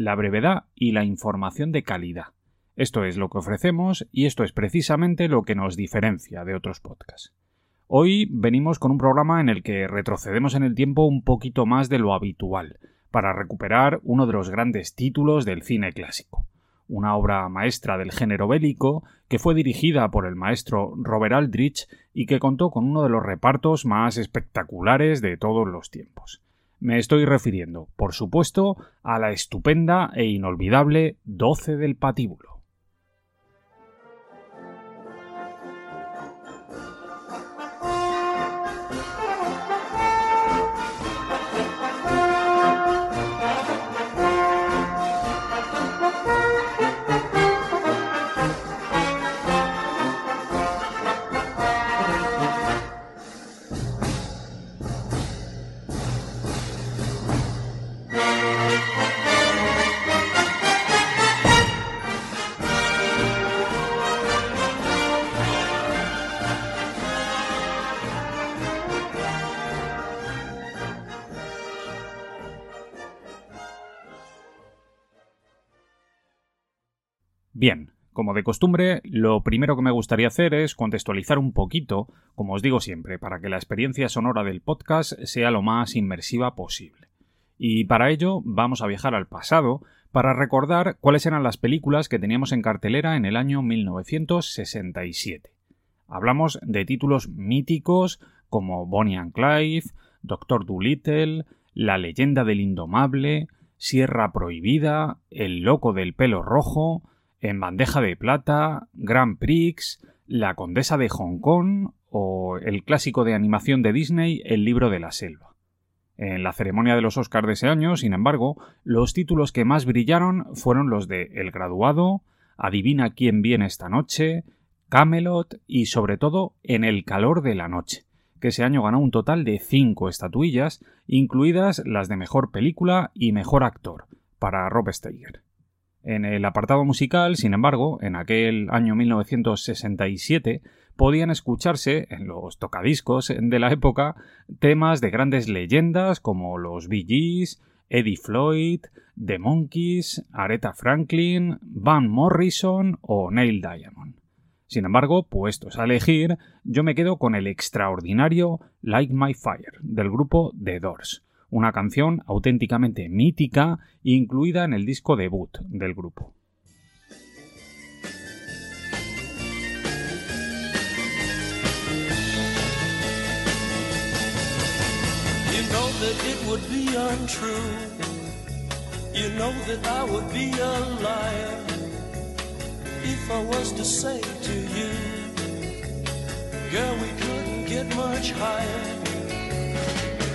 la brevedad y la información de calidad. Esto es lo que ofrecemos y esto es precisamente lo que nos diferencia de otros podcasts. Hoy venimos con un programa en el que retrocedemos en el tiempo un poquito más de lo habitual, para recuperar uno de los grandes títulos del cine clásico, una obra maestra del género bélico que fue dirigida por el maestro Robert Aldrich y que contó con uno de los repartos más espectaculares de todos los tiempos. Me estoy refiriendo, por supuesto, a la estupenda e inolvidable 12 del patíbulo. Bien, como de costumbre, lo primero que me gustaría hacer es contextualizar un poquito, como os digo siempre, para que la experiencia sonora del podcast sea lo más inmersiva posible. Y para ello vamos a viajar al pasado para recordar cuáles eran las películas que teníamos en cartelera en el año 1967. Hablamos de títulos míticos como Bonnie and Clyde, Doctor Dolittle, La leyenda del indomable, Sierra prohibida, El loco del pelo rojo, en bandeja de plata, Grand Prix, La Condesa de Hong Kong o el clásico de animación de Disney El libro de la selva. En la ceremonia de los Oscars de ese año, sin embargo, los títulos que más brillaron fueron los de El graduado, Adivina quién viene esta noche, Camelot y sobre todo En el calor de la noche, que ese año ganó un total de cinco estatuillas, incluidas las de mejor película y mejor actor, para Rob Steiger. En el apartado musical, sin embargo, en aquel año 1967, podían escucharse en los tocadiscos de la época temas de grandes leyendas como los Bee Gees, Eddie Floyd, The Monkees, Aretha Franklin, Van Morrison o Neil Diamond. Sin embargo, puestos a elegir, yo me quedo con el extraordinario Like My Fire del grupo The Doors, una canción auténticamente mítica incluida en el disco debut del grupo. You know that it would be untrue. You know that I would be a liar if I was to say to you, girl, we couldn't get much higher.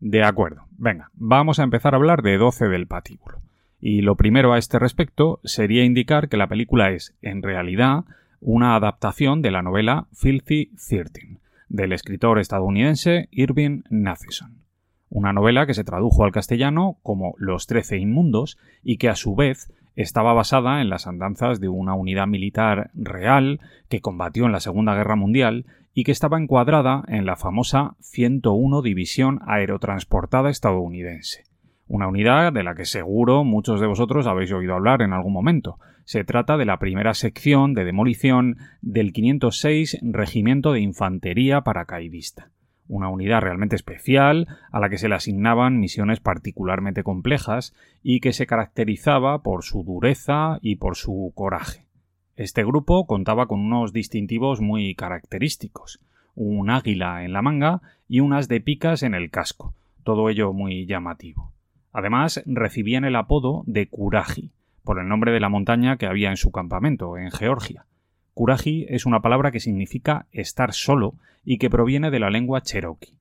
De acuerdo. Venga, vamos a empezar a hablar de 12 del patíbulo. Y lo primero a este respecto sería indicar que la película es, en realidad, una adaptación de la novela Filthy Thirteen, del escritor estadounidense Irving Nathanson. Una novela que se tradujo al castellano como Los Trece Inmundos y que a su vez estaba basada en las andanzas de una unidad militar real que combatió en la Segunda Guerra Mundial y que estaba encuadrada en la famosa 101 División Aerotransportada estadounidense, una unidad de la que seguro muchos de vosotros habéis oído hablar en algún momento. Se trata de la primera sección de demolición del 506 Regimiento de Infantería Paracaidista, una unidad realmente especial a la que se le asignaban misiones particularmente complejas y que se caracterizaba por su dureza y por su coraje. Este grupo contaba con unos distintivos muy característicos, un águila en la manga y unas de picas en el casco, todo ello muy llamativo. Además, recibían el apodo de Kuraji, por el nombre de la montaña que había en su campamento, en Georgia. Kuraji es una palabra que significa estar solo y que proviene de la lengua cherokee.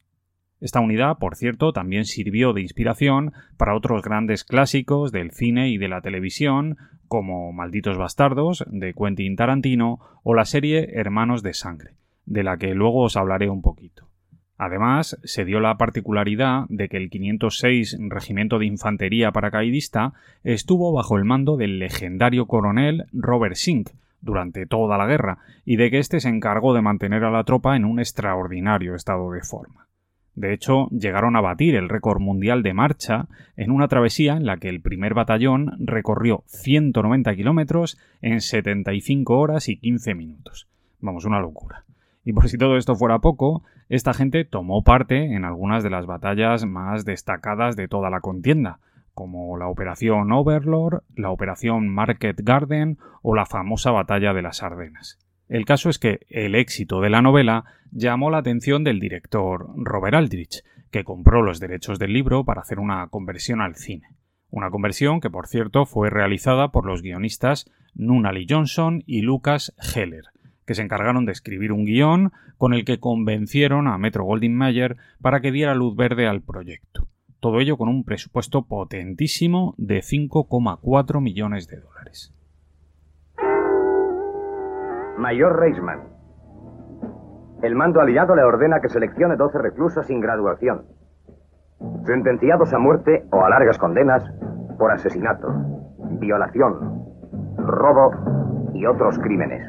Esta unidad, por cierto, también sirvió de inspiración para otros grandes clásicos del cine y de la televisión, como Malditos Bastardos, de Quentin Tarantino, o la serie Hermanos de Sangre, de la que luego os hablaré un poquito. Además, se dio la particularidad de que el 506 Regimiento de Infantería Paracaidista estuvo bajo el mando del legendario coronel Robert Sink durante toda la guerra y de que éste se encargó de mantener a la tropa en un extraordinario estado de forma. De hecho, llegaron a batir el récord mundial de marcha en una travesía en la que el primer batallón recorrió 190 kilómetros en 75 horas y 15 minutos. Vamos, una locura. Y por si todo esto fuera poco, esta gente tomó parte en algunas de las batallas más destacadas de toda la contienda, como la Operación Overlord, la Operación Market Garden o la famosa Batalla de las Ardenas. El caso es que el éxito de la novela llamó la atención del director Robert Aldrich, que compró los derechos del libro para hacer una conversión al cine. Una conversión que, por cierto, fue realizada por los guionistas Nunnally Johnson y Lucas Heller, que se encargaron de escribir un guion con el que convencieron a Metro Goldwyn Mayer para que diera luz verde al proyecto. Todo ello con un presupuesto potentísimo de 5,4 millones de dólares. Mayor Reisman. El mando aliado le ordena que seleccione 12 reclusos sin graduación, sentenciados a muerte o a largas condenas por asesinato, violación, robo y otros crímenes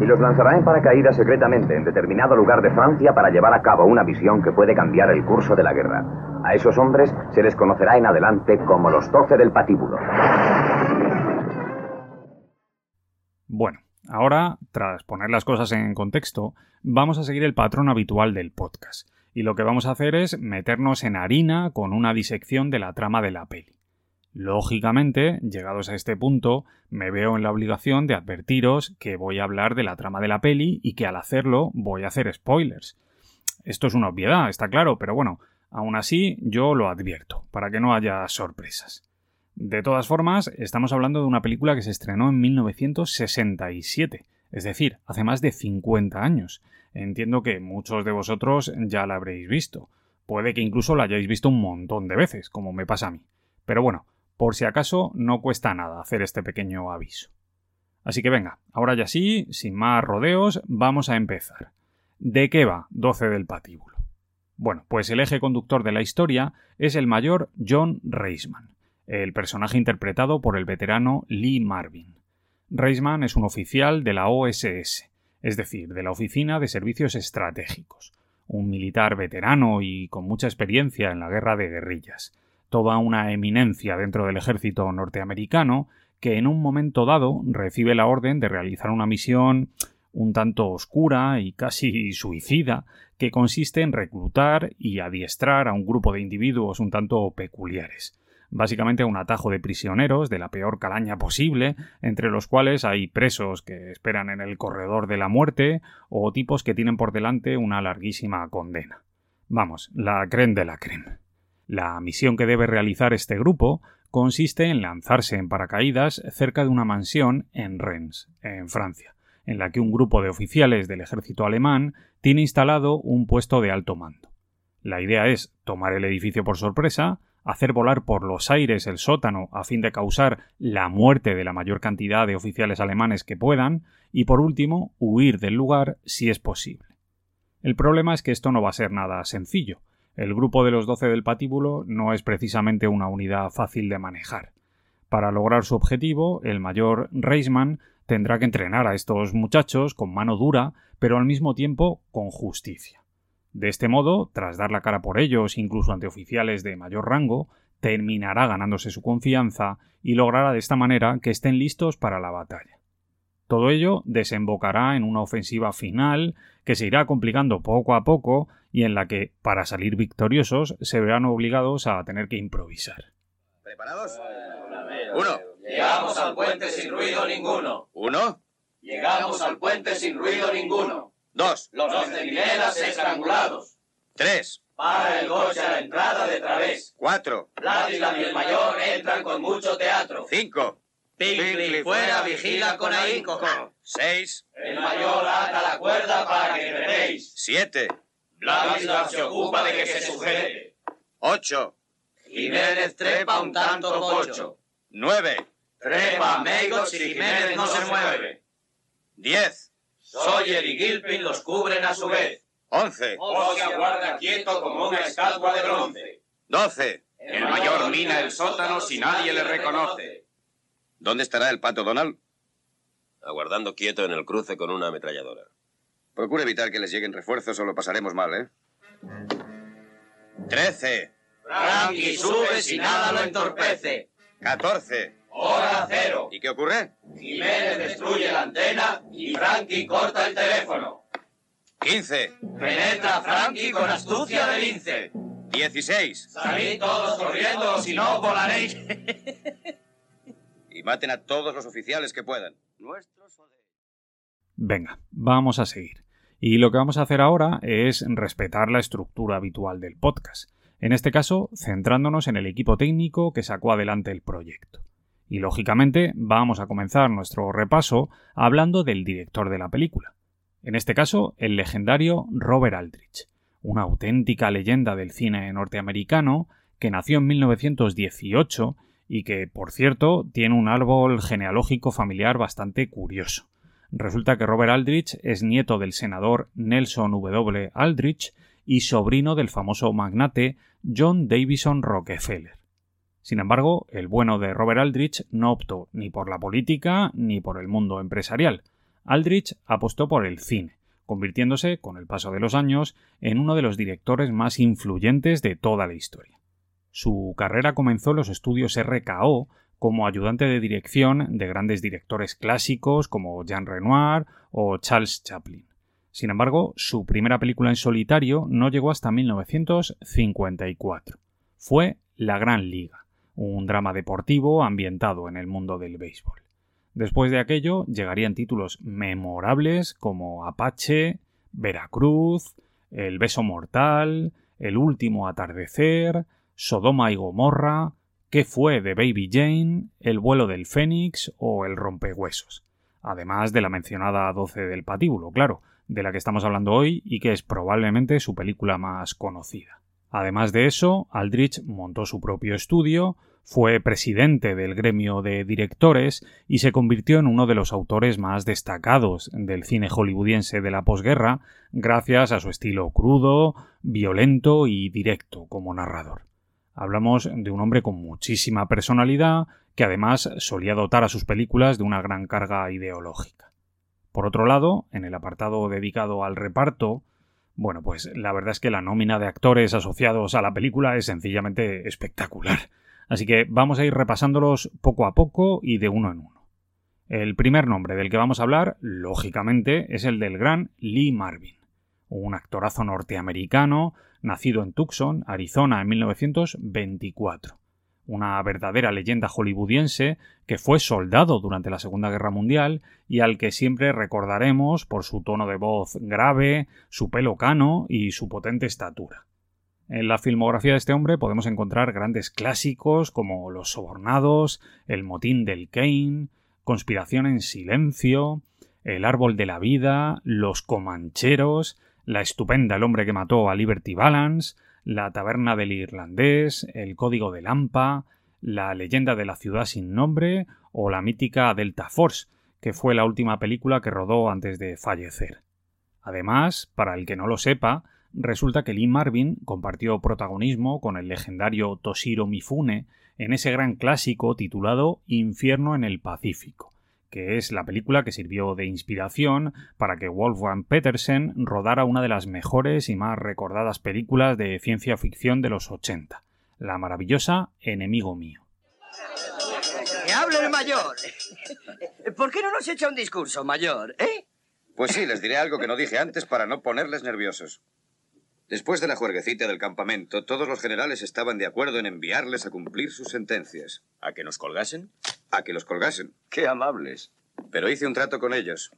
y los lanzará en paracaídas secretamente en determinado lugar de Francia para llevar a cabo una misión que puede cambiar el curso de la guerra. A esos hombres se les conocerá en adelante como los doce del patíbulo. Bueno, ahora, tras poner las cosas en contexto, vamos a seguir el patrón habitual del podcast. Y lo que vamos a hacer es meternos en harina con una disección de la trama de la peli. Lógicamente, llegados a este punto, me veo en la obligación de advertiros que voy a hablar de la trama de la peli y que al hacerlo voy a hacer spoilers. Esto es una obviedad, está claro, pero bueno, aún así yo lo advierto, para que no haya sorpresas. De todas formas, estamos hablando de una película que se estrenó en 1967, es decir, hace más de 50 años. Entiendo que muchos de vosotros ya la habréis visto. Puede que incluso la hayáis visto un montón de veces, como me pasa a mí. Pero bueno, por si acaso, no cuesta nada hacer este pequeño aviso. Así que venga, ahora ya sí, sin más rodeos, vamos a empezar. ¿De qué va 12 del patíbulo? Bueno, pues el eje conductor de la historia es el mayor John Reisman, el personaje interpretado por el veterano Lee Marvin. Reisman es un oficial de la OSS, es decir, de la Oficina de Servicios Estratégicos, un militar veterano y con mucha experiencia en la guerra de guerrillas, toda una eminencia dentro del ejército norteamericano que en un momento dado recibe la orden de realizar una misión un tanto oscura y casi suicida que consiste en reclutar y adiestrar a un grupo de individuos un tanto peculiares. Básicamente un atajo de prisioneros de la peor calaña posible, entre los cuales hay presos que esperan en el corredor de la muerte o tipos que tienen por delante una larguísima condena. Vamos, la creen de la creen. La misión que debe realizar este grupo consiste en lanzarse en paracaídas cerca de una mansión en Rennes, en Francia, en la que un grupo de oficiales del ejército alemán tiene instalado un puesto de alto mando. La idea es tomar el edificio por sorpresa, hacer volar por los aires el sótano a fin de causar la muerte de la mayor cantidad de oficiales alemanes que puedan y por último huir del lugar si es posible. El problema es que esto no va a ser nada sencillo, el grupo de los doce del patíbulo no es precisamente una unidad fácil de manejar. Para lograr su objetivo, el mayor Reisman tendrá que entrenar a estos muchachos con mano dura, pero al mismo tiempo con justicia. De este modo, tras dar la cara por ellos, incluso ante oficiales de mayor rango, terminará ganándose su confianza y logrará de esta manera que estén listos para la batalla. Todo ello desembocará en una ofensiva final que se irá complicando poco a poco y en la que, para salir victoriosos, se verán obligados a tener que improvisar. ¿Preparados? Uno. Llegamos al puente sin ruido ninguno. Uno. Llegamos al puente sin ruido ninguno. Dos. Los centinelas estrangulados. Tres. Para el coche a la entrada de través. Cuatro. Platinum y el mayor entran con mucho teatro. Cinco. Pinkly fuera, vigila con ahínco. Seis. El mayor ata la cuerda para que treméis. Siete. Blavistar se ocupa de que se sujete. Ocho. Jiménez trepa un tanto pocho. Nueve. Trepa Meigots y Jiménez no se mueve. Diez. Sawyer y Gilpin los cubren a su vez. Once. Osi aguarda quieto como una estatua de bronce. Doce. El mayor mina el sótano si nadie le reconoce. ¿Dónde estará el pato Donald? Aguardando quieto en el cruce con una ametralladora. Procure evitar que les lleguen refuerzos o lo pasaremos mal, ¿eh? Trece. Frankie sube si nada lo entorpece. Catorce. Hora cero. ¿Y qué ocurre? Jiménez destruye la antena y Frankie corta el teléfono. Quince. Penetra Frankie con astucia de lince. Dieciséis. Salid todos corriendo, si no volaréis. Y maten a todos los oficiales que puedan. Venga, vamos a seguir. Y lo que vamos a hacer ahora es respetar la estructura habitual del podcast. En este caso, centrándonos en el equipo técnico que sacó adelante el proyecto. Y lógicamente vamos a comenzar nuestro repaso hablando del director de la película. En este caso, el legendario Robert Aldrich, una auténtica leyenda del cine norteamericano que nació en 1918 y que, por cierto, tiene un árbol genealógico familiar bastante curioso. Resulta que Robert Aldrich es nieto del senador Nelson W. Aldrich y sobrino del famoso magnate John Davison Rockefeller. Sin embargo, el bueno de Robert Aldrich no optó ni por la política ni por el mundo empresarial. Aldrich apostó por el cine, convirtiéndose, con el paso de los años, en uno de los directores más influyentes de toda la historia. Su carrera comenzó en los estudios RKO como ayudante de dirección de grandes directores clásicos como Jean Renoir o Charles Chaplin. Sin embargo, su primera película en solitario no llegó hasta 1954. Fue La Gran Liga, un drama deportivo ambientado en el mundo del béisbol. Después de aquello llegarían títulos memorables como Apache, Veracruz, El beso mortal, El último atardecer, Sodoma y Gomorra, ¿Qué fue de Baby Jane, El vuelo del Fénix o El rompehuesos? Además de la mencionada 12 del patíbulo, claro, de la que estamos hablando hoy y que es probablemente su película más conocida. Además de eso, Aldrich montó su propio estudio, fue presidente del gremio de directores y se convirtió en uno de los autores más destacados del cine hollywoodiense de la posguerra gracias a su estilo crudo, violento y directo como narrador. Hablamos de un hombre con muchísima personalidad que además solía dotar a sus películas de una gran carga ideológica. Por otro lado, en el apartado dedicado al reparto, bueno, pues la verdad es que la nómina de actores asociados a la película es sencillamente espectacular. Así que vamos a ir repasándolos poco a poco y de uno en uno. El primer nombre del que vamos a hablar, lógicamente, es el del gran Lee Marvin, un actorazo norteamericano nacido en Tucson, Arizona, en 1924 una verdadera leyenda hollywoodiense que fue soldado durante la Segunda Guerra Mundial y al que siempre recordaremos por su tono de voz grave, su pelo cano y su potente estatura. En la filmografía de este hombre podemos encontrar grandes clásicos como Los Sobornados, El Motín del Kane, Conspiración en Silencio, El Árbol de la Vida, Los Comancheros, La Estupenda El Hombre que Mató a Liberty Balance, la Taberna del Irlandés, El Código de Lampa, La Leyenda de la Ciudad sin Nombre o la mítica Delta Force, que fue la última película que rodó antes de fallecer. Además, para el que no lo sepa, resulta que Lee Marvin compartió protagonismo con el legendario Toshiro Mifune en ese gran clásico titulado Infierno en el Pacífico, que es la película que sirvió de inspiración para que Wolfgang Petersen rodara una de las mejores y más recordadas películas de ciencia ficción de los 80, la maravillosa Enemigo mío. ¡Que hable el mayor! ¿Por qué no nos echa un discurso, mayor, eh? Pues sí, les diré algo que no dije antes para no ponerles nerviosos. Después de la juerguecita del campamento, todos los generales estaban de acuerdo en enviarles a cumplir sus sentencias. ¿A que nos colgasen? A que los colgasen. Qué amables. Pero hice un trato con ellos.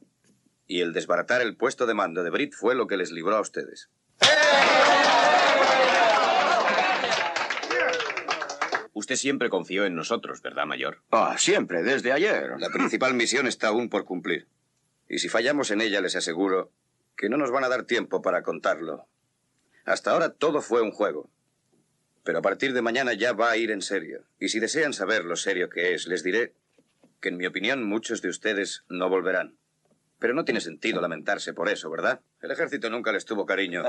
Y el desbaratar el puesto de mando de Brit fue lo que les libró a ustedes. Usted siempre confió en nosotros, ¿verdad, mayor? Ah, siempre, desde ayer. La principal misión está aún por cumplir. Y si fallamos en ella, les aseguro que no nos van a dar tiempo para contarlo. Hasta ahora todo fue un juego. Pero a partir de mañana ya va a ir en serio. Y si desean saber lo serio que es, les diré que en mi opinión muchos de ustedes no volverán. Pero no tiene sentido lamentarse por eso, ¿verdad? El ejército nunca les tuvo cariño.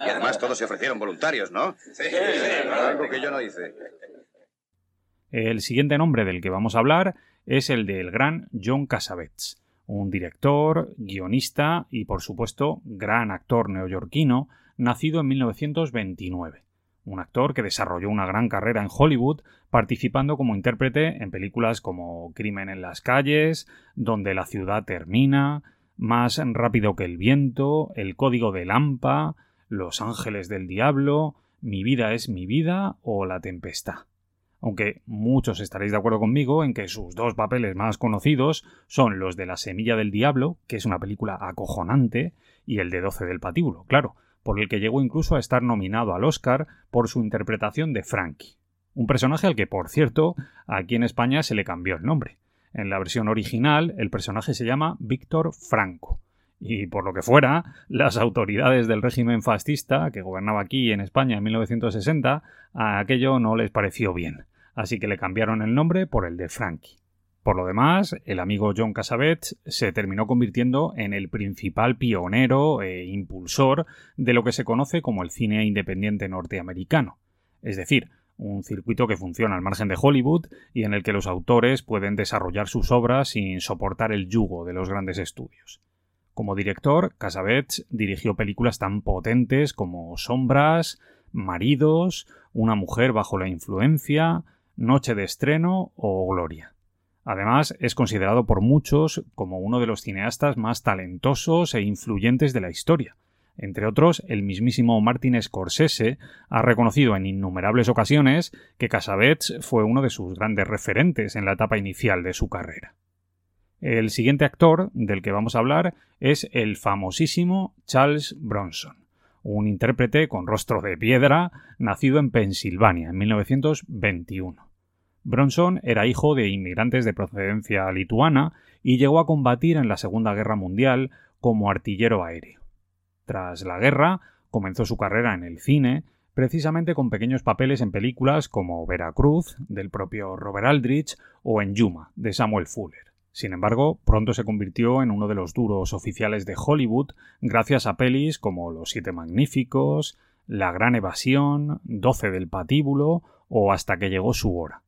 Y además todos se ofrecieron voluntarios, ¿no? Sí, Algo que yo no hice. El siguiente nombre del que vamos a hablar es el del gran John Cassavetes, un director, guionista y, por supuesto, gran actor neoyorquino, nacido en 1929. Un actor que desarrolló una gran carrera en Hollywood, participando como intérprete en películas como Crimen en las calles, Donde la ciudad termina, Más rápido que el viento, El código de Lampa, Los ángeles del diablo, Mi vida es mi vida o La tempestad aunque muchos estaréis de acuerdo conmigo en que sus dos papeles más conocidos son los de La Semilla del Diablo, que es una película acojonante, y el de Doce del Patíbulo, claro, por el que llegó incluso a estar nominado al Oscar por su interpretación de Frankie. Un personaje al que, por cierto, aquí en España se le cambió el nombre. En la versión original, el personaje se llama Víctor Franco. Y por lo que fuera, las autoridades del régimen fascista, que gobernaba aquí en España en 1960, a aquello no les pareció bien así que le cambiaron el nombre por el de Frankie. Por lo demás, el amigo John Cassavetes se terminó convirtiendo en el principal pionero e impulsor de lo que se conoce como el cine independiente norteamericano, es decir, un circuito que funciona al margen de Hollywood y en el que los autores pueden desarrollar sus obras sin soportar el yugo de los grandes estudios. Como director, Cassavetes dirigió películas tan potentes como Sombras, Maridos, Una mujer bajo la influencia, Noche de estreno o Gloria. Además, es considerado por muchos como uno de los cineastas más talentosos e influyentes de la historia. Entre otros, el mismísimo Martin Scorsese ha reconocido en innumerables ocasiones que Cassavetes fue uno de sus grandes referentes en la etapa inicial de su carrera. El siguiente actor del que vamos a hablar es el famosísimo Charles Bronson un intérprete con rostro de piedra, nacido en Pensilvania en 1921. Bronson era hijo de inmigrantes de procedencia lituana y llegó a combatir en la Segunda Guerra Mundial como artillero aéreo. Tras la guerra, comenzó su carrera en el cine, precisamente con pequeños papeles en películas como Veracruz, del propio Robert Aldrich, o en Yuma, de Samuel Fuller. Sin embargo, pronto se convirtió en uno de los duros oficiales de Hollywood gracias a pelis como Los Siete Magníficos, La Gran Evasión, Doce del Patíbulo o Hasta que llegó su hora.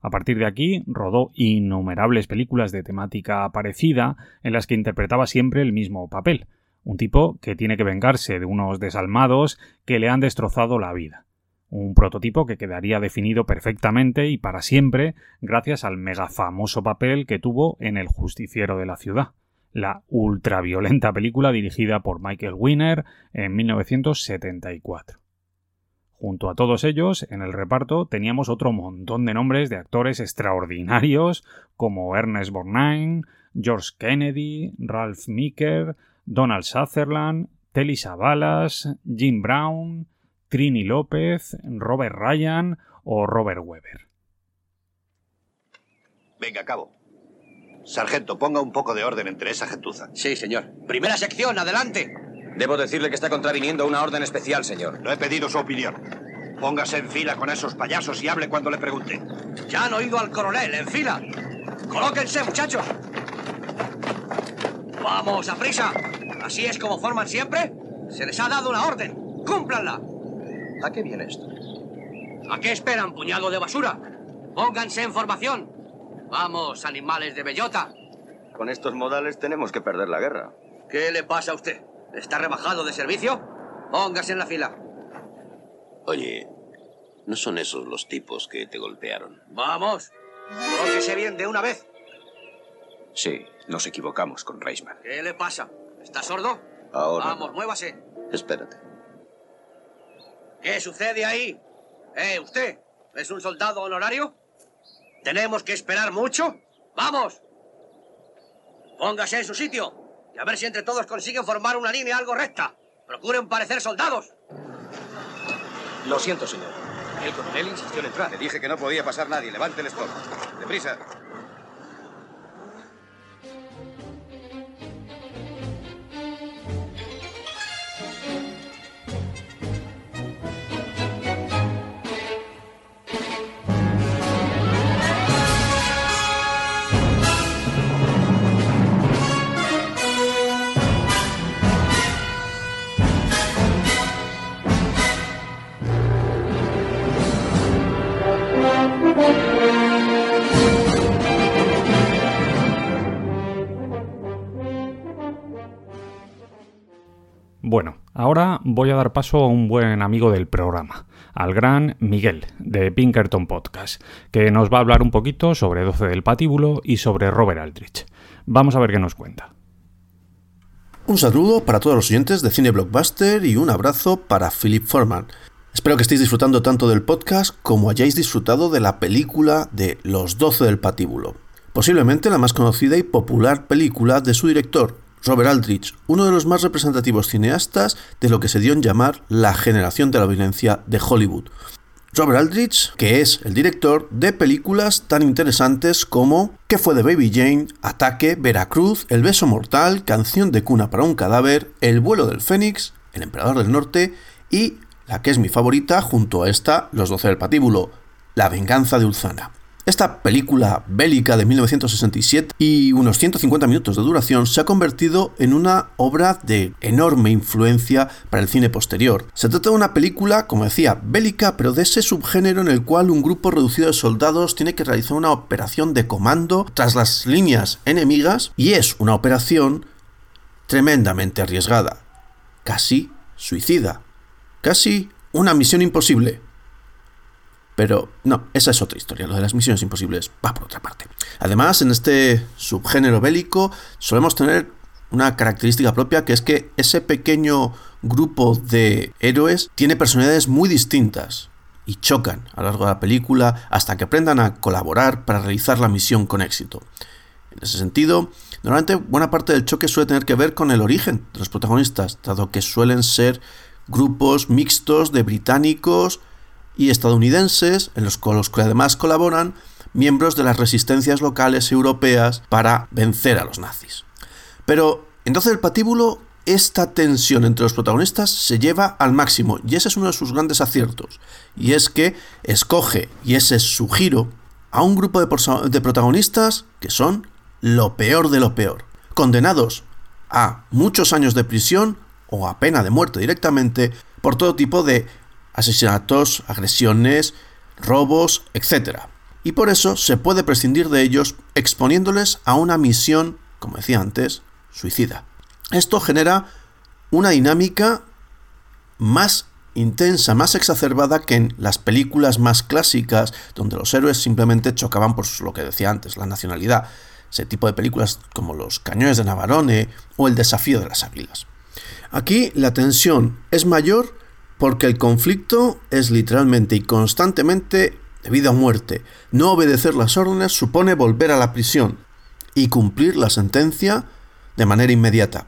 A partir de aquí rodó innumerables películas de temática parecida en las que interpretaba siempre el mismo papel, un tipo que tiene que vengarse de unos desalmados que le han destrozado la vida un prototipo que quedaría definido perfectamente y para siempre gracias al mega famoso papel que tuvo en El Justiciero de la Ciudad, la ultraviolenta película dirigida por Michael Winner en 1974. Junto a todos ellos, en el reparto teníamos otro montón de nombres de actores extraordinarios como Ernest Borgnine, George Kennedy, Ralph Meeker, Donald Sutherland, Telly Savalas, Jim Brown, Trini López, Robert Ryan o Robert Weber. Venga, cabo. Sargento, ponga un poco de orden entre esa gentuza. Sí, señor. Primera sección, adelante. Debo decirle que está contraviniendo una orden especial, señor. No he pedido su opinión. Póngase en fila con esos payasos y hable cuando le pregunte. Ya han oído al coronel, en fila. Colóquense, muchachos. Vamos, a prisa. Así es como forman siempre. Se les ha dado una orden. Cúmplanla. ¿A qué viene esto? ¿A qué esperan, puñado de basura? Pónganse en formación. Vamos, animales de bellota. Con estos modales tenemos que perder la guerra. ¿Qué le pasa a usted? ¿Está rebajado de servicio? Póngase en la fila. Oye, ¿no son esos los tipos que te golpearon? Vamos. Colóquese bien de una vez. Sí, nos equivocamos con Reisman. ¿Qué le pasa? ¿Está sordo? Ahora. Vamos, muévase. Espérate. ¿Qué sucede ahí? ¿Eh, usted? ¿Es un soldado honorario? ¿Tenemos que esperar mucho? ¡Vamos! Póngase en su sitio y a ver si entre todos consiguen formar una línea algo recta. Procuren parecer soldados. Lo siento, señor. El coronel insistió en entrar. Le dije que no podía pasar nadie. Levante el stop. Deprisa. Ahora voy a dar paso a un buen amigo del programa, al gran Miguel, de Pinkerton Podcast, que nos va a hablar un poquito sobre 12 del patíbulo y sobre Robert Aldrich. Vamos a ver qué nos cuenta. Un saludo para todos los oyentes de Cine Blockbuster y un abrazo para Philip Forman. Espero que estéis disfrutando tanto del podcast como hayáis disfrutado de la película de Los 12 del patíbulo. Posiblemente la más conocida y popular película de su director, Robert Aldrich, uno de los más representativos cineastas de lo que se dio en llamar la generación de la violencia de Hollywood. Robert Aldrich, que es el director de películas tan interesantes como ¿Qué fue de Baby Jane?, Ataque, Veracruz, El beso mortal, Canción de cuna para un cadáver, El vuelo del Fénix, El emperador del norte y la que es mi favorita junto a esta, Los doce del patíbulo, La venganza de Ulzana. Esta película bélica de 1967 y unos 150 minutos de duración se ha convertido en una obra de enorme influencia para el cine posterior. Se trata de una película, como decía, bélica, pero de ese subgénero en el cual un grupo reducido de soldados tiene que realizar una operación de comando tras las líneas enemigas y es una operación tremendamente arriesgada, casi suicida, casi una misión imposible. Pero no, esa es otra historia. Lo de las misiones imposibles va por otra parte. Además, en este subgénero bélico solemos tener una característica propia que es que ese pequeño grupo de héroes tiene personalidades muy distintas y chocan a lo largo de la película hasta que aprendan a colaborar para realizar la misión con éxito. En ese sentido, normalmente buena parte del choque suele tener que ver con el origen de los protagonistas, dado que suelen ser grupos mixtos de británicos, y estadounidenses, en los que además colaboran miembros de las resistencias locales europeas para vencer a los nazis. Pero entonces el patíbulo, esta tensión entre los protagonistas se lleva al máximo y ese es uno de sus grandes aciertos. Y es que escoge, y ese es su giro, a un grupo de, de protagonistas que son lo peor de lo peor, condenados a muchos años de prisión o a pena de muerte directamente por todo tipo de asesinatos, agresiones, robos, etc. Y por eso se puede prescindir de ellos exponiéndoles a una misión, como decía antes, suicida. Esto genera una dinámica más intensa, más exacerbada que en las películas más clásicas, donde los héroes simplemente chocaban por lo que decía antes, la nacionalidad. Ese tipo de películas como Los Cañones de Navarone o El Desafío de las Águilas. Aquí la tensión es mayor porque el conflicto es literalmente y constantemente de vida o muerte. No obedecer las órdenes supone volver a la prisión y cumplir la sentencia de manera inmediata.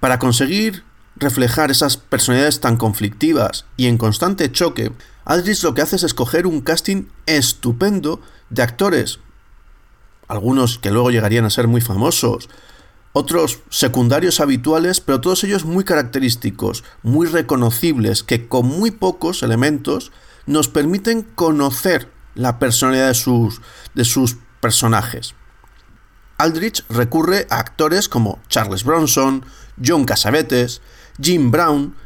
Para conseguir reflejar esas personalidades tan conflictivas y en constante choque, Aldrich lo que hace es escoger un casting estupendo de actores, algunos que luego llegarían a ser muy famosos, otros secundarios habituales, pero todos ellos muy característicos, muy reconocibles, que con muy pocos elementos nos permiten conocer la personalidad de sus, de sus personajes. Aldrich recurre a actores como Charles Bronson, John Cassavetes, Jim Brown,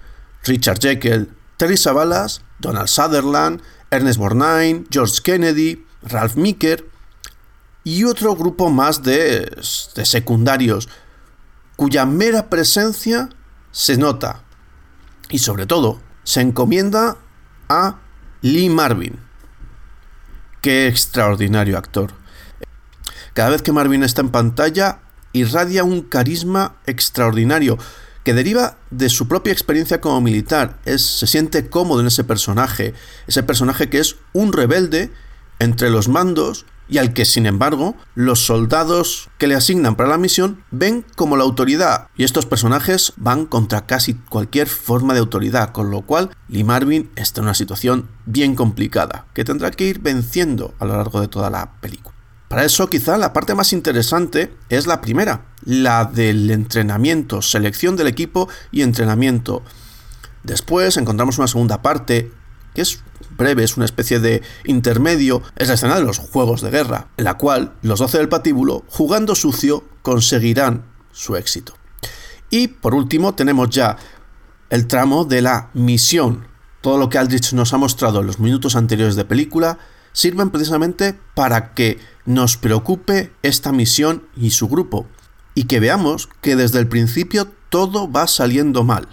Richard Jekyll, Terry Savalas, Donald Sutherland, Ernest Borgnine, George Kennedy, Ralph Meeker, y otro grupo más de, de secundarios, cuya mera presencia se nota y sobre todo se encomienda a Lee Marvin. Qué extraordinario actor. Cada vez que Marvin está en pantalla, irradia un carisma extraordinario que deriva de su propia experiencia como militar. Es, se siente cómodo en ese personaje, ese personaje que es un rebelde entre los mandos y al que, sin embargo, los soldados que le asignan para la misión ven como la autoridad, y estos personajes van contra casi cualquier forma de autoridad, con lo cual Lee Marvin está en una situación bien complicada, que tendrá que ir venciendo a lo largo de toda la película. Para eso quizá la parte más interesante es la primera, la del entrenamiento, selección del equipo y entrenamiento. Después encontramos una segunda parte, que es breve, es una especie de intermedio, es la escena de los juegos de guerra, en la cual los 12 del patíbulo, jugando sucio, conseguirán su éxito. Y por último tenemos ya el tramo de la misión. Todo lo que Aldrich nos ha mostrado en los minutos anteriores de película sirven precisamente para que nos preocupe esta misión y su grupo, y que veamos que desde el principio todo va saliendo mal.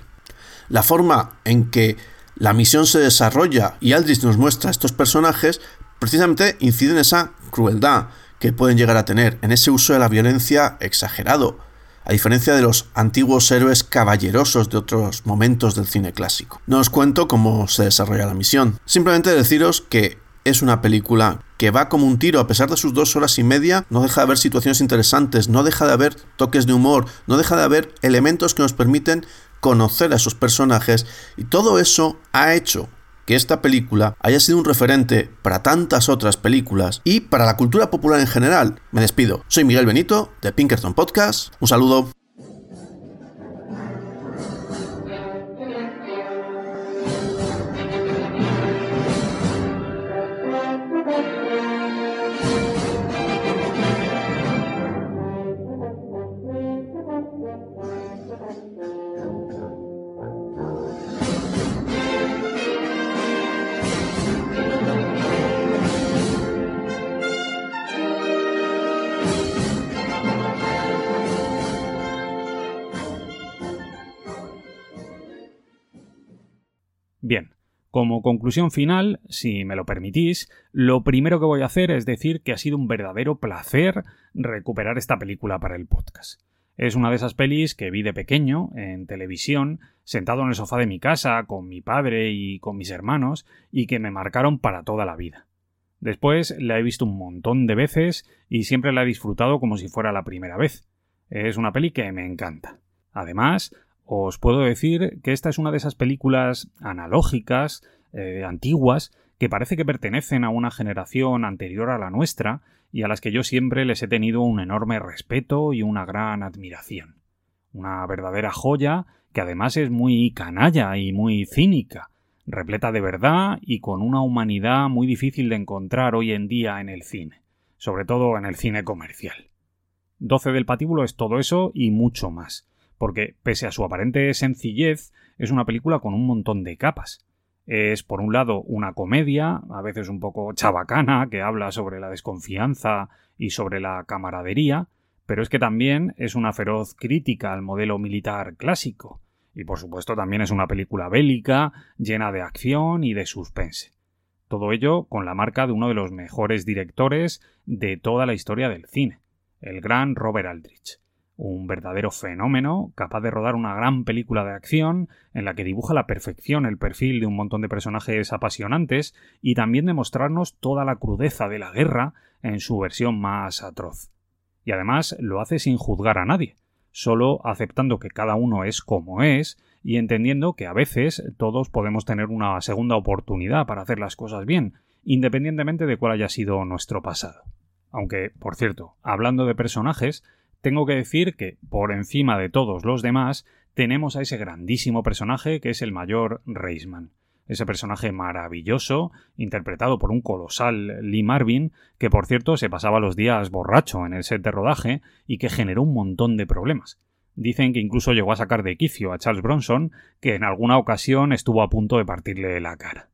La forma en que la misión se desarrolla y Aldrich nos muestra a estos personajes, precisamente incide en esa crueldad que pueden llegar a tener, en ese uso de la violencia exagerado, a diferencia de los antiguos héroes caballerosos de otros momentos del cine clásico. No os cuento cómo se desarrolla la misión, simplemente deciros que es una película que va como un tiro, a pesar de sus dos horas y media, no deja de haber situaciones interesantes, no deja de haber toques de humor, no deja de haber elementos que nos permiten conocer a esos personajes y todo eso ha hecho que esta película haya sido un referente para tantas otras películas y para la cultura popular en general. Me despido. Soy Miguel Benito de Pinkerton Podcast. Un saludo. Como conclusión final, si me lo permitís, lo primero que voy a hacer es decir que ha sido un verdadero placer recuperar esta película para el podcast. Es una de esas pelis que vi de pequeño, en televisión, sentado en el sofá de mi casa, con mi padre y con mis hermanos, y que me marcaron para toda la vida. Después la he visto un montón de veces y siempre la he disfrutado como si fuera la primera vez. Es una peli que me encanta. Además, os puedo decir que esta es una de esas películas analógicas, eh, antiguas, que parece que pertenecen a una generación anterior a la nuestra y a las que yo siempre les he tenido un enorme respeto y una gran admiración. Una verdadera joya que además es muy canalla y muy cínica, repleta de verdad y con una humanidad muy difícil de encontrar hoy en día en el cine, sobre todo en el cine comercial. 12 del patíbulo es todo eso y mucho más porque pese a su aparente sencillez, es una película con un montón de capas. Es, por un lado, una comedia, a veces un poco chabacana, que habla sobre la desconfianza y sobre la camaradería, pero es que también es una feroz crítica al modelo militar clásico. Y por supuesto también es una película bélica, llena de acción y de suspense. Todo ello con la marca de uno de los mejores directores de toda la historia del cine, el gran Robert Aldrich un verdadero fenómeno, capaz de rodar una gran película de acción en la que dibuja a la perfección el perfil de un montón de personajes apasionantes y también de mostrarnos toda la crudeza de la guerra en su versión más atroz. Y además lo hace sin juzgar a nadie, solo aceptando que cada uno es como es y entendiendo que a veces todos podemos tener una segunda oportunidad para hacer las cosas bien, independientemente de cuál haya sido nuestro pasado. Aunque, por cierto, hablando de personajes, tengo que decir que, por encima de todos los demás, tenemos a ese grandísimo personaje que es el mayor Reisman. Ese personaje maravilloso, interpretado por un colosal Lee Marvin, que por cierto se pasaba los días borracho en el set de rodaje y que generó un montón de problemas. Dicen que incluso llegó a sacar de quicio a Charles Bronson, que en alguna ocasión estuvo a punto de partirle la cara.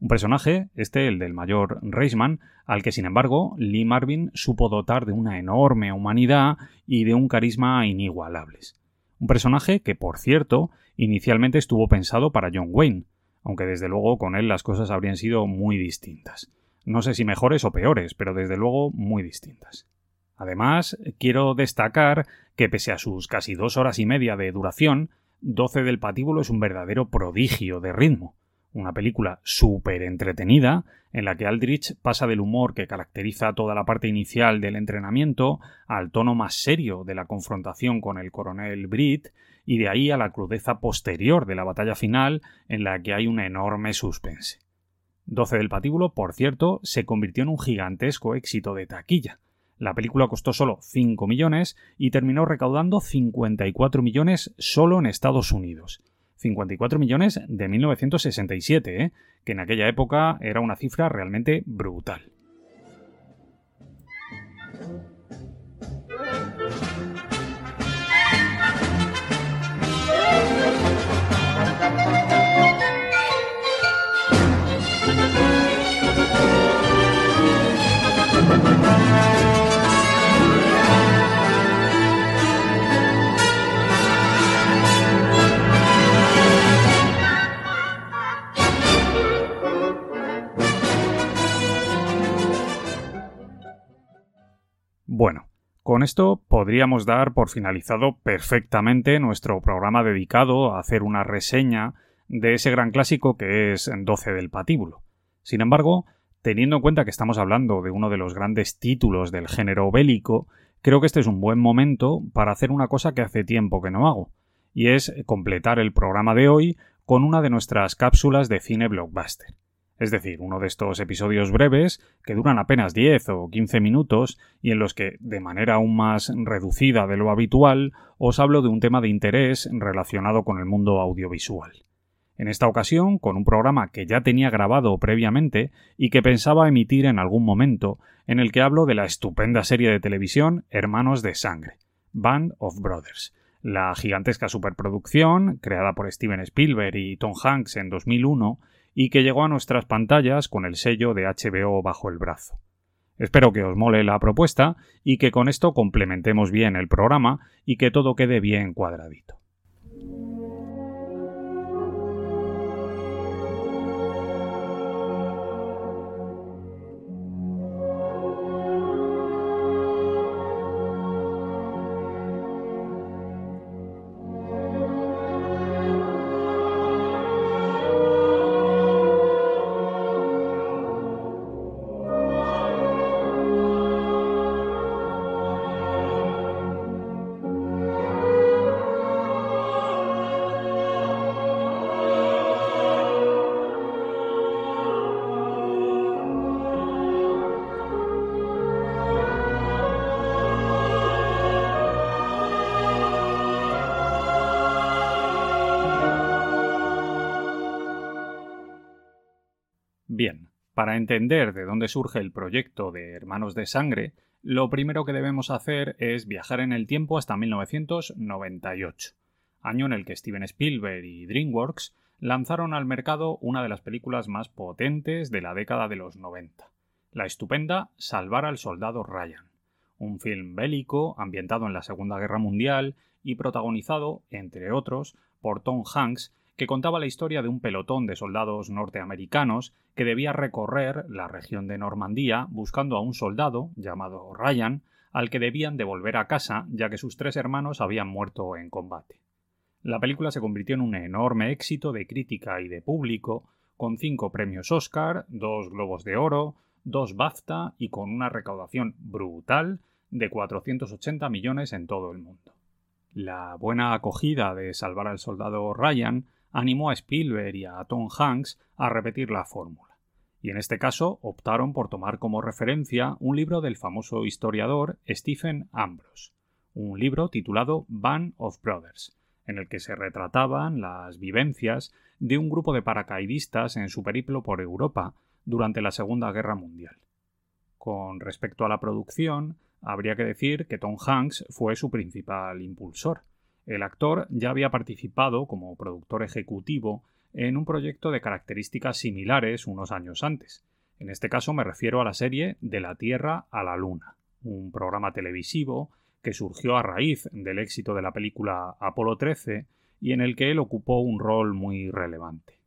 Un personaje, este el del mayor Reisman, al que sin embargo Lee Marvin supo dotar de una enorme humanidad y de un carisma inigualables. Un personaje que, por cierto, inicialmente estuvo pensado para John Wayne, aunque desde luego con él las cosas habrían sido muy distintas. No sé si mejores o peores, pero desde luego muy distintas. Además, quiero destacar que pese a sus casi dos horas y media de duración, 12 del patíbulo es un verdadero prodigio de ritmo. Una película súper entretenida, en la que Aldrich pasa del humor que caracteriza toda la parte inicial del entrenamiento al tono más serio de la confrontación con el coronel Britt, y de ahí a la crudeza posterior de la batalla final, en la que hay un enorme suspense. 12 del patíbulo, por cierto, se convirtió en un gigantesco éxito de taquilla la película costó solo 5 millones y terminó recaudando 54 millones solo en Estados Unidos. 54 millones de 1967, ¿eh? que en aquella época era una cifra realmente brutal. Con esto podríamos dar por finalizado perfectamente nuestro programa dedicado a hacer una reseña de ese gran clásico que es 12 del patíbulo. Sin embargo, teniendo en cuenta que estamos hablando de uno de los grandes títulos del género bélico, creo que este es un buen momento para hacer una cosa que hace tiempo que no hago, y es completar el programa de hoy con una de nuestras cápsulas de cine blockbuster es decir, uno de estos episodios breves que duran apenas 10 o 15 minutos y en los que, de manera aún más reducida de lo habitual, os hablo de un tema de interés relacionado con el mundo audiovisual. En esta ocasión, con un programa que ya tenía grabado previamente y que pensaba emitir en algún momento, en el que hablo de la estupenda serie de televisión Hermanos de Sangre, Band of Brothers, la gigantesca superproducción, creada por Steven Spielberg y Tom Hanks en 2001, y que llegó a nuestras pantallas con el sello de HBO bajo el brazo. Espero que os mole la propuesta y que con esto complementemos bien el programa y que todo quede bien cuadradito. Para entender de dónde surge el proyecto de Hermanos de Sangre, lo primero que debemos hacer es viajar en el tiempo hasta 1998, año en el que Steven Spielberg y DreamWorks lanzaron al mercado una de las películas más potentes de la década de los 90, la estupenda Salvar al Soldado Ryan, un film bélico ambientado en la Segunda Guerra Mundial y protagonizado, entre otros, por Tom Hanks que contaba la historia de un pelotón de soldados norteamericanos que debía recorrer la región de Normandía buscando a un soldado llamado Ryan, al que debían devolver a casa ya que sus tres hermanos habían muerto en combate. La película se convirtió en un enorme éxito de crítica y de público, con cinco premios Oscar, dos Globos de Oro, dos BAFTA y con una recaudación brutal de 480 millones en todo el mundo. La buena acogida de Salvar al Soldado Ryan animó a Spielberg y a Tom Hanks a repetir la fórmula. Y en este caso optaron por tomar como referencia un libro del famoso historiador Stephen Ambrose, un libro titulado Band of Brothers, en el que se retrataban las vivencias de un grupo de paracaidistas en su periplo por Europa durante la Segunda Guerra Mundial. Con respecto a la producción, habría que decir que Tom Hanks fue su principal impulsor, el actor ya había participado como productor ejecutivo en un proyecto de características similares unos años antes. En este caso me refiero a la serie De la Tierra a la Luna, un programa televisivo que surgió a raíz del éxito de la película Apolo 13 y en el que él ocupó un rol muy relevante.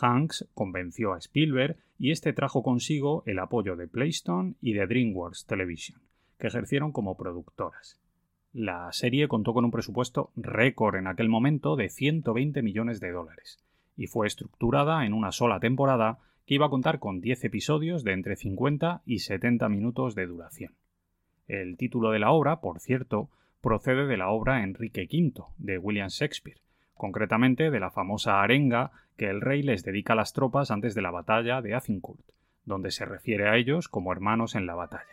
Hanks convenció a Spielberg y este trajo consigo el apoyo de Playstone y de DreamWorks Television, que ejercieron como productoras. La serie contó con un presupuesto récord en aquel momento de 120 millones de dólares y fue estructurada en una sola temporada que iba a contar con 10 episodios de entre 50 y 70 minutos de duración. El título de la obra, por cierto, procede de la obra Enrique V de William Shakespeare, concretamente de la famosa arenga que el rey les dedica a las tropas antes de la batalla de Azincourt, donde se refiere a ellos como hermanos en la batalla.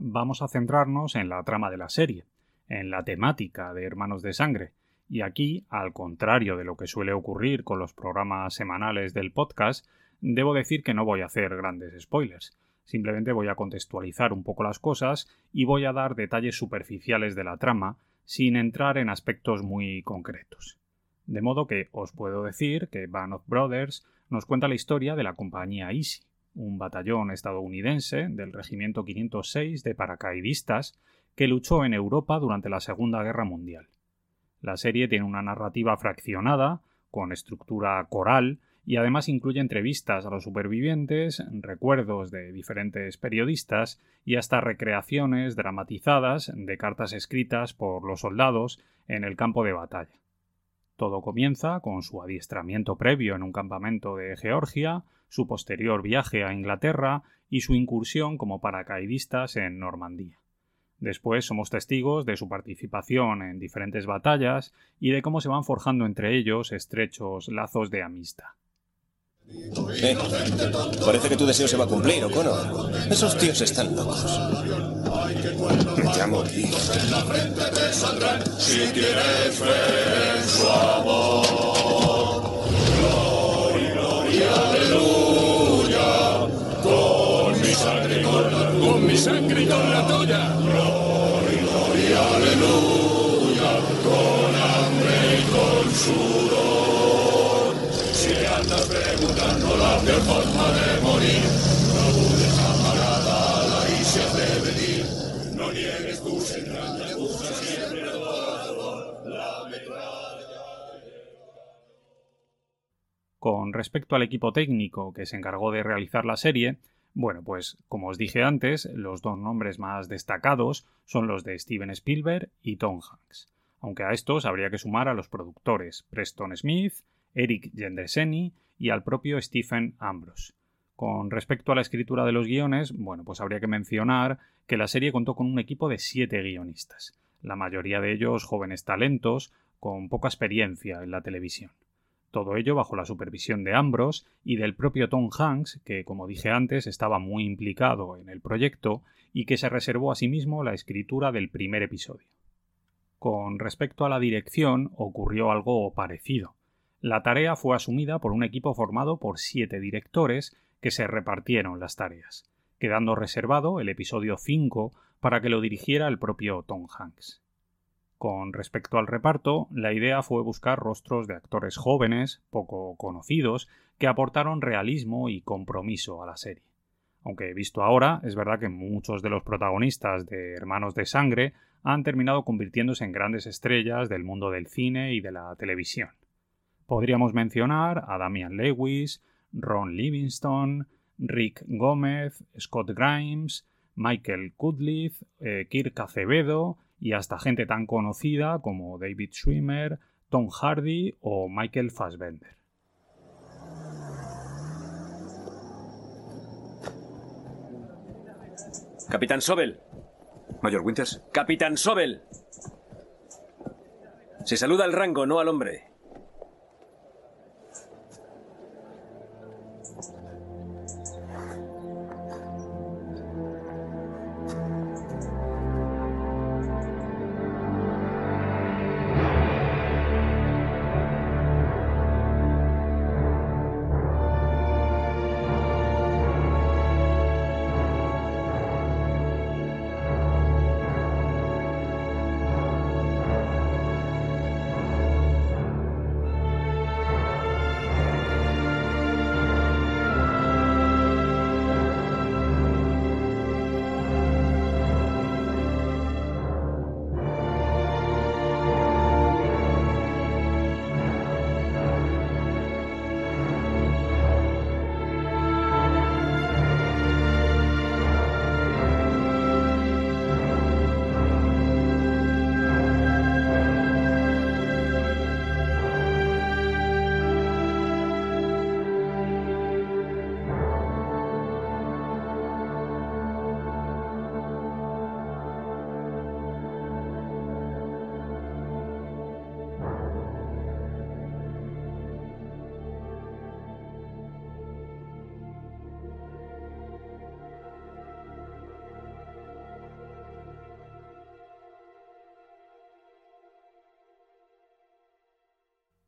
Vamos a centrarnos en la trama de la serie, en la temática de Hermanos de Sangre, y aquí, al contrario de lo que suele ocurrir con los programas semanales del podcast, debo decir que no voy a hacer grandes spoilers. Simplemente voy a contextualizar un poco las cosas y voy a dar detalles superficiales de la trama, sin entrar en aspectos muy concretos. De modo que os puedo decir que Band Brothers nos cuenta la historia de la compañía Easy, un batallón estadounidense del Regimiento 506 de paracaidistas que luchó en Europa durante la Segunda Guerra Mundial. La serie tiene una narrativa fraccionada, con estructura coral, y además incluye entrevistas a los supervivientes, recuerdos de diferentes periodistas y hasta recreaciones dramatizadas de cartas escritas por los soldados en el campo de batalla. Todo comienza con su adiestramiento previo en un campamento de Georgia, su posterior viaje a Inglaterra y su incursión como paracaidistas en Normandía. Después somos testigos de su participación en diferentes batallas y de cómo se van forjando entre ellos estrechos lazos de amistad. Eh, parece que tu deseo se va a cumplir, O'Connor. Esos tíos están locos. Me llamo tío. Si tienes fe en su amor. Gloria, aleluya. Con mi sangre y con la, con mi sangre y con la tuya. Gloria, gloria, aleluya. Con hambre y con sudor. Forma de morir, no la de venir. No tus siempre la. Con respecto al equipo técnico que se encargó de realizar la serie, bueno, pues como os dije antes, los dos nombres más destacados son los de Steven Spielberg y Tom Hanks, aunque a estos habría que sumar a los productores Preston Smith, Eric Gendreseni y al propio Stephen Ambrose. Con respecto a la escritura de los guiones, bueno, pues habría que mencionar que la serie contó con un equipo de siete guionistas, la mayoría de ellos jóvenes talentos con poca experiencia en la televisión. Todo ello bajo la supervisión de Ambrose y del propio Tom Hanks, que, como dije antes, estaba muy implicado en el proyecto y que se reservó a sí mismo la escritura del primer episodio. Con respecto a la dirección, ocurrió algo parecido. La tarea fue asumida por un equipo formado por siete directores que se repartieron las tareas, quedando reservado el episodio 5 para que lo dirigiera el propio Tom Hanks. Con respecto al reparto, la idea fue buscar rostros de actores jóvenes, poco conocidos, que aportaron realismo y compromiso a la serie. Aunque visto ahora, es verdad que muchos de los protagonistas de Hermanos de Sangre han terminado convirtiéndose en grandes estrellas del mundo del cine y de la televisión. Podríamos mencionar a Damian Lewis, Ron Livingston, Rick Gómez, Scott Grimes, Michael Cudlitz, eh, Kirk Acevedo y hasta gente tan conocida como David Schwimmer, Tom Hardy o Michael Fassbender. Capitán Sobel. Mayor Winters. Capitán Sobel. Se saluda al rango, no al hombre.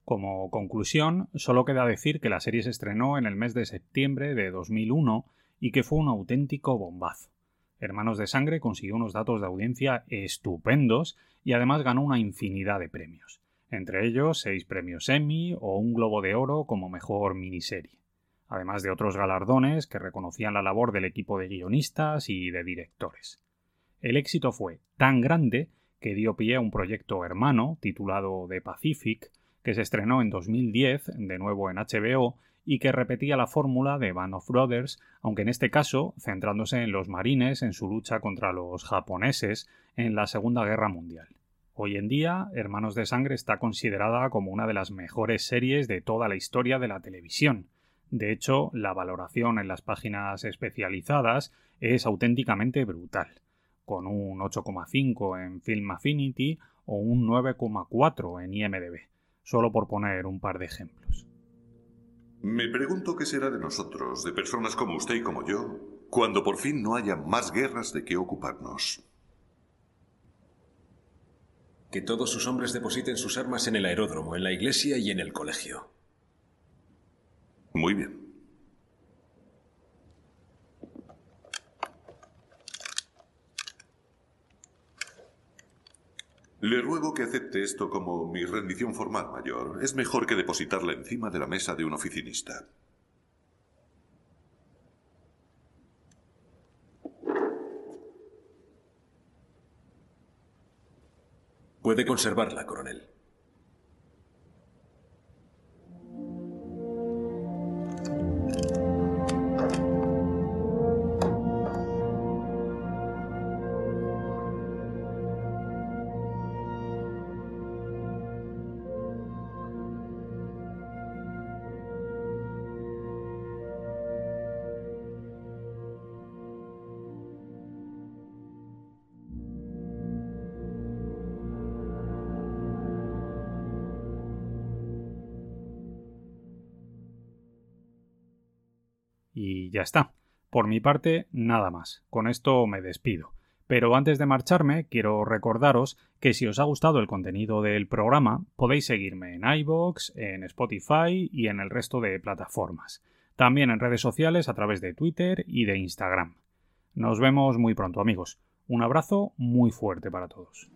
Como conclusión, solo queda decir que la serie se estrenó en el mes de septiembre de 2001 y que fue un auténtico bombazo. Hermanos de Sangre consiguió unos datos de audiencia estupendos y además ganó una infinidad de premios, entre ellos seis premios Emmy o un Globo de Oro como mejor miniserie, además de otros galardones que reconocían la labor del equipo de guionistas y de directores. El éxito fue tan grande que dio pie a un proyecto hermano titulado The Pacific, que se estrenó en 2010, de nuevo en HBO, y que repetía la fórmula de Band of Brothers, aunque en este caso centrándose en los marines en su lucha contra los japoneses en la Segunda Guerra Mundial. Hoy en día, Hermanos de Sangre está considerada como una de las mejores series de toda la historia de la televisión. De hecho, la valoración en las páginas especializadas es auténticamente brutal, con un 8,5 en Film Affinity o un 9,4 en IMDb solo por poner un par de ejemplos. Me pregunto qué será de nosotros, de personas como usted y como yo, cuando por fin no haya más guerras de qué ocuparnos. Que todos sus hombres depositen sus armas en el aeródromo, en la iglesia y en el colegio. Muy bien. Le ruego que acepte esto como mi rendición formal, mayor. Es mejor que depositarla encima de la mesa de un oficinista. Puede conservarla, coronel. Ya está. Por mi parte, nada más. Con esto me despido. Pero antes de marcharme, quiero recordaros que si os ha gustado el contenido del programa, podéis seguirme en iVoox, en Spotify y en el resto de plataformas. También en redes sociales a través de Twitter y de Instagram. Nos vemos muy pronto, amigos. Un abrazo muy fuerte para todos.